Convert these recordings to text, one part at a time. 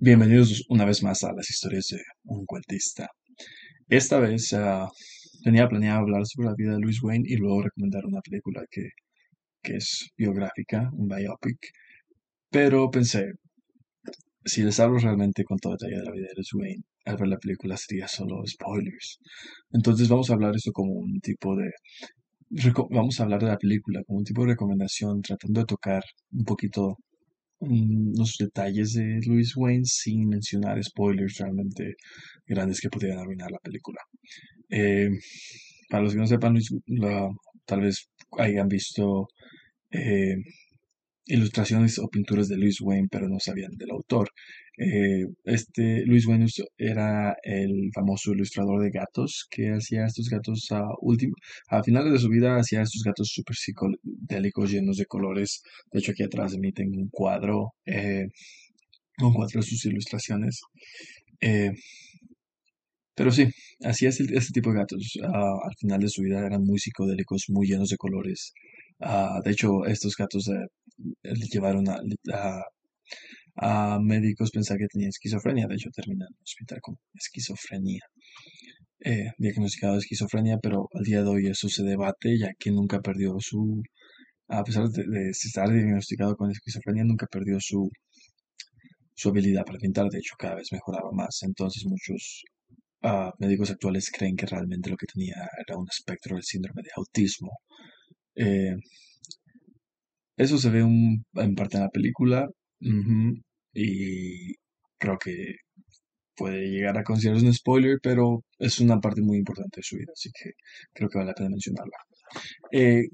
Bienvenidos una vez más a las historias de un cuentista. Esta vez ah, tenía planeado hablar sobre la vida de Louis Wayne y luego recomendar una película que, que es biográfica, un biopic. Pero pensé, si les hablo realmente con todo detalle de la vida de Louis Wayne, al ver la película sería solo spoilers. Entonces vamos a hablar esto como un tipo de... Vamos a hablar de la película como un tipo de recomendación, tratando de tocar un poquito los detalles de Louis Wayne sin mencionar spoilers realmente grandes que pudieran arruinar la película. Eh, para los que no sepan, Luis- la- tal vez hayan visto eh, ilustraciones o pinturas de Louis Wayne, pero no sabían del autor. Eh, este Louis Wayne era el famoso ilustrador de gatos que hacía estos gatos a a finales de su vida hacía estos gatos súper psicodélicos llenos de colores. De hecho, aquí atrás de mí tengo un cuadro, eh, un cuadro de sus ilustraciones. Eh, pero sí, hacía este, este tipo de gatos. ah, al final de su vida eran muy psicodélicos, muy llenos de colores. Ah, de hecho, estos gatos eh, le llevaron a, a- médicos pensar que tenía esquizofrenia. De hecho, termina en el hospital con esquizofrenia. Eh, diagnosticado de esquizofrenia, pero al día de hoy eso se debate, ya que nunca perdió su, a pesar de, estar diagnosticado con esquizofrenia, nunca perdió su, su habilidad para pintar. De hecho, cada vez mejoraba más. Entonces, muchos ah, médicos actuales creen que realmente lo que tenía era un espectro del síndrome de autismo. Eh, eso se ve en parte en la película y creo que puede llegar a considerarse un spoiler, pero es una parte muy importante de su vida, así que creo que vale la pena mencionarla. Eh,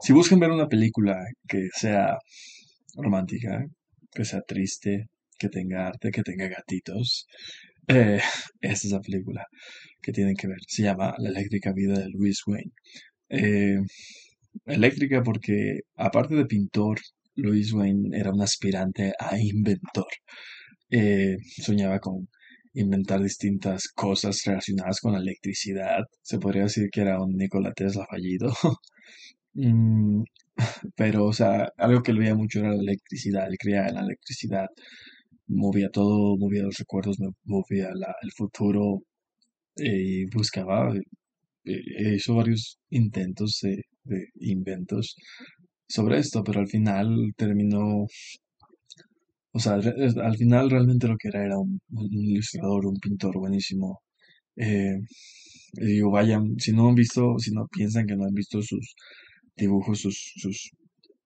si buscan ver una película que sea romántica, que sea triste, que tenga arte, que tenga gatitos, eh, esta es la película que tienen que ver. Se llama La eléctrica vida de Louis Wayne. Eh, eléctrica porque, aparte de pintor, Louis Wayne era un aspirante a inventor. Eh, soñaba con inventar distintas cosas relacionadas con la electricidad. Se podría decir que era un Nikola Tesla fallido. Mm, pero, o sea, algo que le veía mucho era la electricidad. Él creía en la electricidad. Movía todo, movía los recuerdos, mo- movía el futuro eh, y buscaba, eh, hizo varios intentos de, inventos sobre esto, pero al final terminó, o sea, al final realmente lo que era era un, ilustrador, un pintor buenísimo. Eh, digo, vayan, si no han visto, si no piensan que no han visto sus dibujos, sus, sus,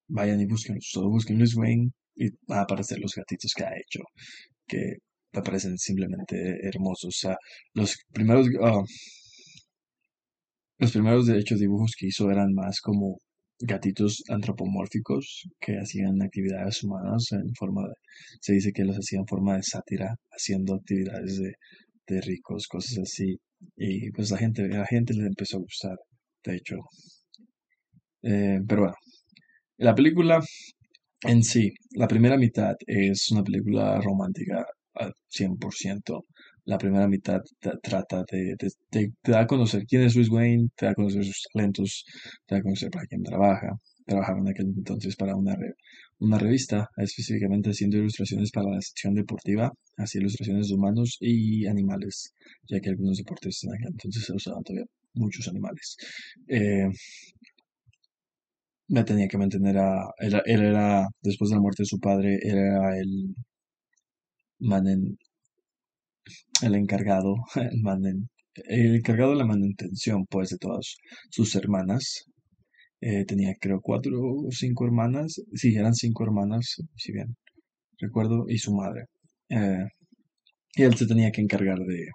vayan y busquen, solo busquen Luis Wayne y van a aparecer los gatitos que ha hecho, que me parecen simplemente hermosos. O sea, los primeros, ah, los primeros de hecho dibujos que hizo eran más como gatitos antropomórficos que hacían actividades humanas en forma de, se dice que los hacían en forma de sátira, haciendo actividades de, de ricos, cosas así. Y pues la gente, la gente le empezó a gustar, de hecho. Eh, pero bueno, la película en sí, la primera mitad es una película romántica al 100%. La primera mitad tra- trata de, de- de- te da a conocer quién es Luis Wayne, te da a conocer sus talentos, te da a conocer para quién trabaja. Trabajaba en aquel entonces para una, re- una revista, específicamente haciendo ilustraciones para la sección deportiva, así ilustraciones de humanos y animales, ya que algunos deportes en aquel entonces se usaban todavía muchos animales. Eh, me tenía que mantener a... Él, era, después de la muerte de su padre, él era el manen, el encargado, el manen, el encargado de la manutención, pues, de todas sus hermanas. Eh, tenía, creo, cuatro o cinco hermanas. Sí, eran cinco hermanas, si bien recuerdo, y su madre. Eh, y él se tenía que encargar de,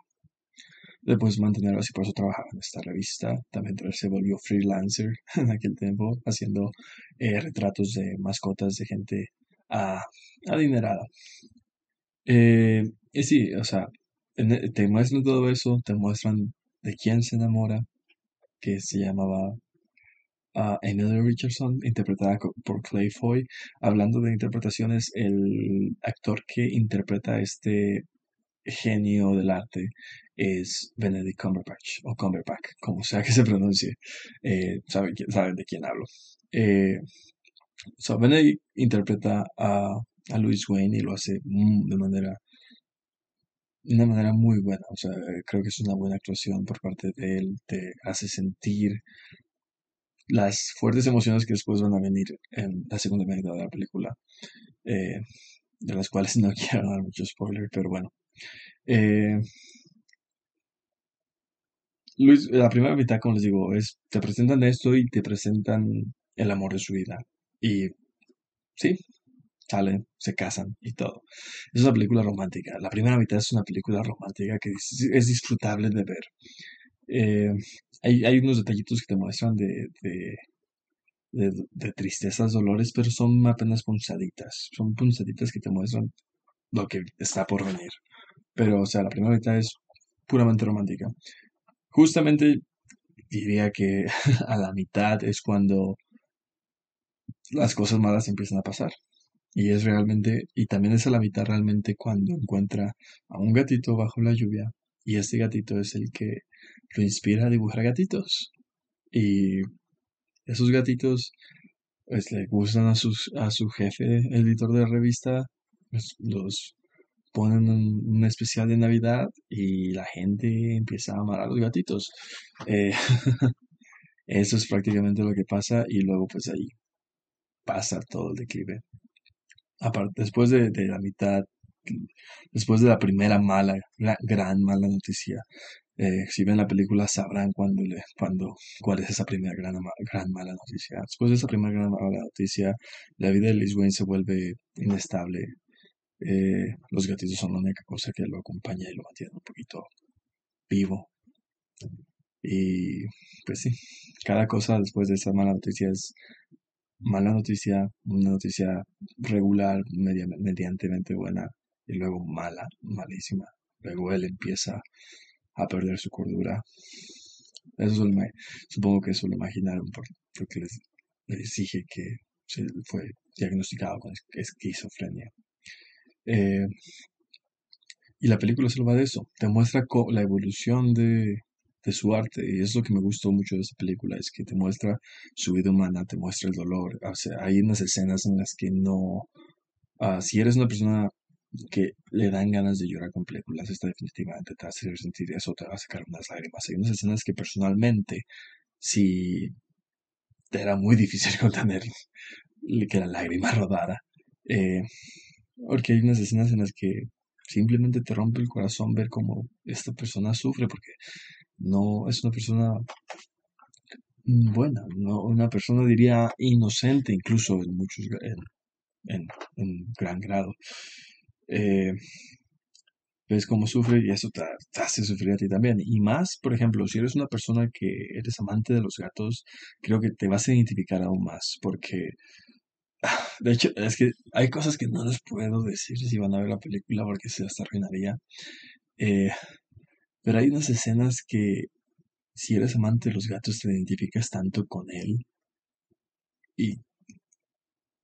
de pues, mantenerlo así, por eso trabajaba en esta revista. También se volvió freelancer en aquel tiempo, haciendo eh, retratos de mascotas de gente ah, adinerada. Eh, y sí, o sea, e- te muestran todo eso, te muestran de quién se enamora, que se llamaba ah, Emily Richardson, interpretada por Clay Foy. Hablando de interpretaciones, el actor que interpreta a este genio del arte es Benedict Cumberbatch, o Cumberbatch, como sea que se pronuncie. Eh, saben, de quién hablo. Eh, so, Benedict interpreta a, a Louis Wayne y lo hace mm, de manera una manera muy buena. O sea, creo que es una buena actuación por parte de él. Te hace sentir las fuertes emociones que después van a venir en la segunda mitad de la película, eh, de las cuales no quiero dar mucho spoiler, pero bueno. Eh, Luis, la primera mitad, como les digo, es te presentan esto y te presentan el amor de su vida. Y sí, salen, se casan y todo. Es una película romántica. La primera mitad es una película romántica que es, disfrutable de ver. Eh, hay, unos detallitos que te muestran de, de tristezas, dolores, pero son apenas punzaditas. Son punzaditas que te muestran lo que está por venir. Pero, o sea, la primera mitad es puramente romántica. Justamente diría que a la mitad es cuando las cosas malas empiezan a pasar. Y es realmente, y también es a la mitad realmente cuando encuentra a un gatito bajo la lluvia. Y este gatito es el que lo inspira a dibujar gatitos. Y esos gatitos, pues le gustan a, sus, a su jefe, editor de revista, pues, los ponen un, especial de Navidad y la gente empieza a amar a los gatitos. Eh, eso es prácticamente lo que pasa y luego pues ahí pasa todo el declive. Después de, la mitad, después de la primera mala, la gran mala noticia, eh, si ven la película sabrán cuándo cuál es esa primera gran, gran mala noticia. Después de esa primera gran mala noticia, la vida de Liz Wayne se vuelve inestable. Eh, los gatitos son la única cosa que lo acompaña y lo mantiene un poquito vivo. Y pues sí, cada cosa después de esa mala noticia es mala noticia, una noticia regular, media, mediantemente buena, y luego mala, malísima. Luego él empieza a perder su cordura. Eso supongo que eso lo imaginaron por- porque les, les dije que se fue diagnosticado con es- esquizofrenia. Eh, y la película solo va de eso, te muestra la evolución de, de su arte, y es lo que me gustó mucho de esta película, es que te muestra su vida humana, te muestra el dolor, hay unas escenas en las que no, ah, si eres una persona que le dan ganas de llorar con películas, esta definitivamente te hacer sentir eso, te va a sacar unas lágrimas. Hay unas escenas que personalmente, si te era muy difícil contener que la lágrima rodara, eh, porque hay unas escenas en las que simplemente te rompe el corazón ver cómo esta persona sufre, porque no es una persona buena, no una persona diría inocente incluso en muchos en, en, gran grado. Eh, ves cómo sufre y eso te, te hace sufrir a ti también. Y más, por ejemplo, si eres una persona que eres amante de los gatos, creo que te vas a identificar aún más, porque de hecho es que hay cosas que no les puedo decir si van a ver la película porque se las arruinaría. Eh, pero hay unas escenas que si eres amante de los gatos te identificas tanto con él y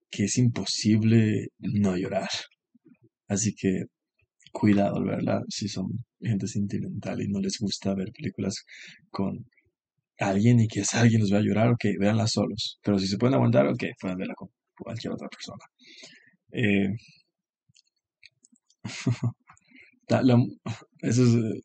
que es imposible no llorar. Así que cuidado al verla si son gente sentimental y no les gusta ver películas con alguien y que esa alguien los va a llorar, ok, véanla solos. Pero si se pueden aguantar, ok, pueden verla con cualquier otra persona. Eh, ta- la- eso es, eh,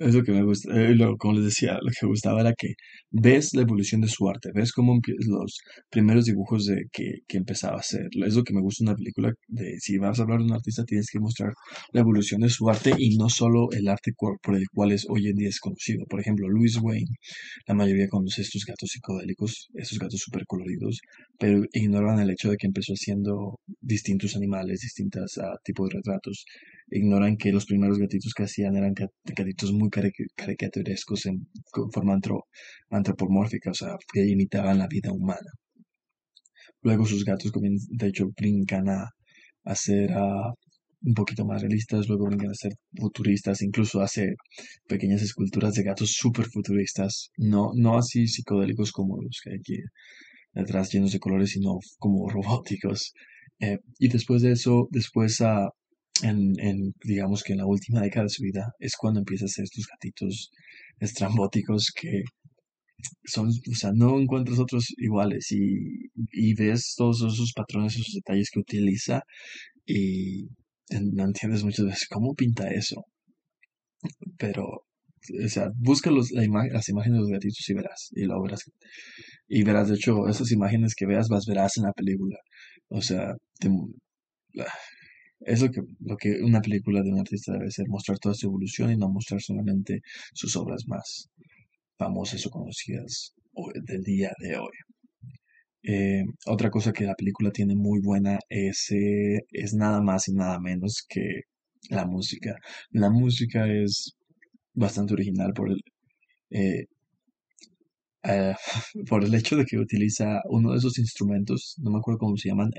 Es lo que me gusta, eh, lo- como les decía, lo que me gustaba era que ves la evolución de su arte, ves cómo los primeros dibujos de que, que empezaba a hacer. Es lo que me gusta una película, de si vas a hablar de un artista tienes que mostrar la evolución de su arte y no solo el arte por el cual es, hoy en día es conocido. Por ejemplo, Louis Wayne, la mayoría conoce estos gatos psicodélicos, esos gatos súper coloridos, pero ignoran el hecho de que empezó haciendo distintos animales, distintos ah, tipos de retratos ignoran que los primeros gatitos que hacían eran gat- gatitos muy cari- caricaturescos en forma antro- antropomórfica, o sea, que imitaban la vida humana. Luego sus gatos de hecho, brincan a, a ser un poquito más realistas, luego brincan a ser futuristas, incluso hace pequeñas esculturas de gatos súper futuristas, no, no así psicodélicos como los que hay aquí detrás llenos de colores, sino como robóticos. Eh, y después de eso, después ah, en, en, digamos que en la última década de su vida, es cuando empieza a hacer estos gatitos estrambóticos que son, o sea, no encuentras otros iguales y, y ves todos esos patrones, esos detalles que utiliza y no entiendes muchas veces cómo pinta eso. Pero, o sea, busca las imágenes de los gatitos y verás, y lo verás. Y verás, de hecho, esas imágenes que veas, vas verás en la película. O sea, es lo que, lo que una película de un artista debe ser, mostrar toda su evolución y no mostrar solamente sus obras más famosas o conocidas del día de hoy. Eh, otra cosa que la película tiene muy buena es, eh, es nada más y nada menos que la música. La música es bastante original por el, eh, por el hecho de que utiliza uno de esos instrumentos, no me acuerdo cómo se llaman,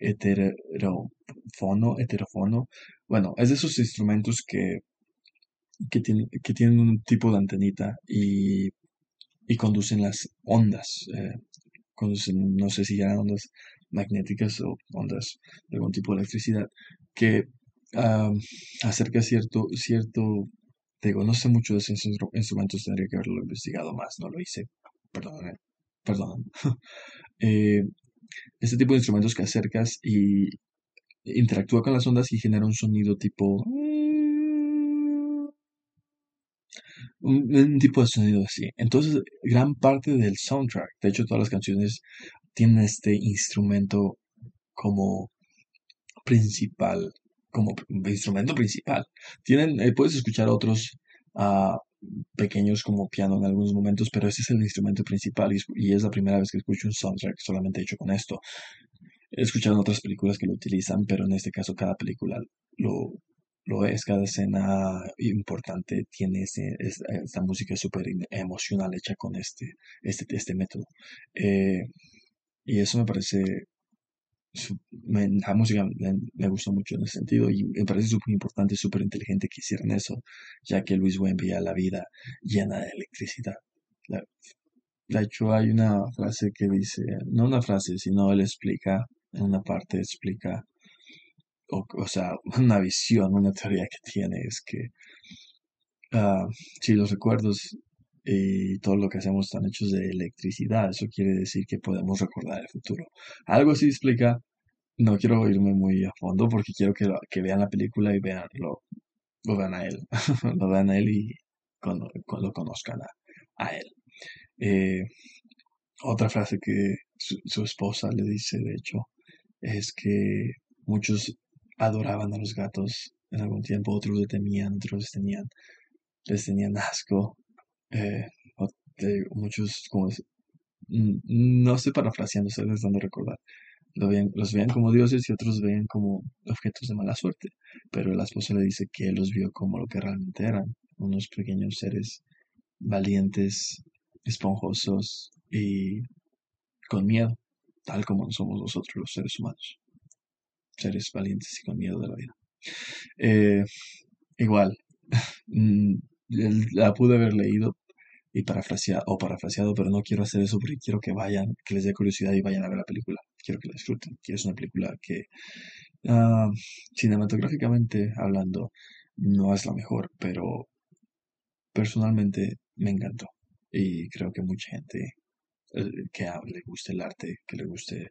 heterofono, heterofono. Bueno, es de esos instrumentos que, que, que tienen un tipo de antenita y, y conducen las ondas no sé si eran ondas magnéticas o ondas de algún tipo de electricidad, que acerca cierto, cierto, digo, no sé mucho de esos instrumentos, tendría que haberlo investigado más, no lo hice, perdón, perdón. Eh, este tipo de instrumentos que acercas y interactúa con las ondas y genera un sonido tipo un, tipo de sonido así. Entonces, gran parte del soundtrack, de hecho, todas las canciones tienen este instrumento como principal, como instrumento principal. Tienen, eh, puedes escuchar otros uh, pequeños como piano en algunos momentos, pero este es el instrumento principal y, y, es la primera vez que escucho un soundtrack solamente hecho con esto. He escuchado en otras películas que lo utilizan, pero en este caso cada película lo, lo es, cada escena importante tiene esta música súper emocional hecha con este, este, este método. Eh, y eso me parece, la música me, gustó mucho en ese sentido y me parece súper importante, súper inteligente que hicieran eso, ya que Luis Wayne veía la vida llena de electricidad. de hecho, hay una frase que dice, no una frase, sino él explica, en una parte explica o, sea, una visión, una teoría que tiene es que uh, si los recuerdos y todo lo que hacemos están hechos de electricidad, eso quiere decir que podemos recordar el futuro. Algo así explica, no quiero irme muy a fondo porque quiero que, vean la película y vean, lo, lo vean a él, lo vean a él y cuando, lo conozcan a, él. Eh, otra frase que su, su, esposa le dice, de hecho, es que muchos adoraban a los gatos en algún tiempo, otros le temían, otros les tenían, les tenían asco. Eh, muchos, como, no estoy parafraseando, estoy tratando de recordar. Lo los veían como dioses y otros veían como objetos de mala suerte. Pero la esposa le dice que él los vio como lo que realmente eran, unos pequeños seres valientes, esponjosos y con miedo, tal como somos nosotros los seres humanos seres valientes y con miedo de la vida. Eh, igual, la pude haber leído y parafraseado, o parafraseado, pero no quiero hacer eso porque quiero que vayan, que les dé curiosidad y vayan a ver la película. Quiero que la disfruten. Quiero es una película que, ah, cinematográficamente hablando, no es la mejor, pero personalmente me encantó. Y creo que mucha gente eh, que le guste el arte, que le guste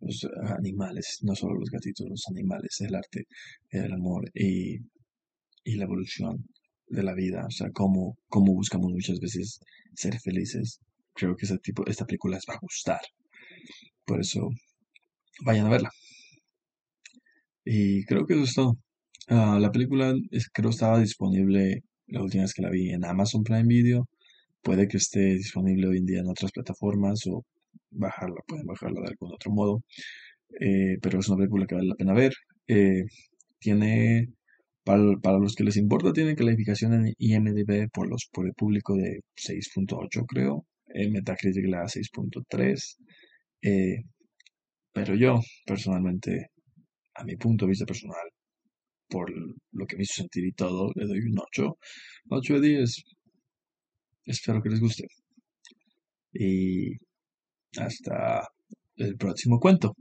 los animales, no solo los gatitos, los animales, el arte, el amor y, y la evolución de la vida, o sea, cómo, cómo buscamos muchas veces ser felices. Creo que ese tipo, esta película les va a gustar. Por eso, vayan a verla. Y creo que eso es todo. Ah, la película es, creo estaba disponible la última vez que la vi en Amazon Prime Video. Puede que esté disponible hoy en día en otras plataformas o bajarla, pueden bajarla de algún otro modo. Eh, pero es una película que vale la pena ver. Eh, tiene, para, los que les importa, tiene calificación en IMDb por, los, por el público de 6.8 creo. En Metacritic la 6.3. Eh, pero yo, personalmente, a mi punto de vista personal, por lo que me hizo sentir y todo, le doy un 8. 8 de 10. Espero que les guste. Y hasta el próximo cuento.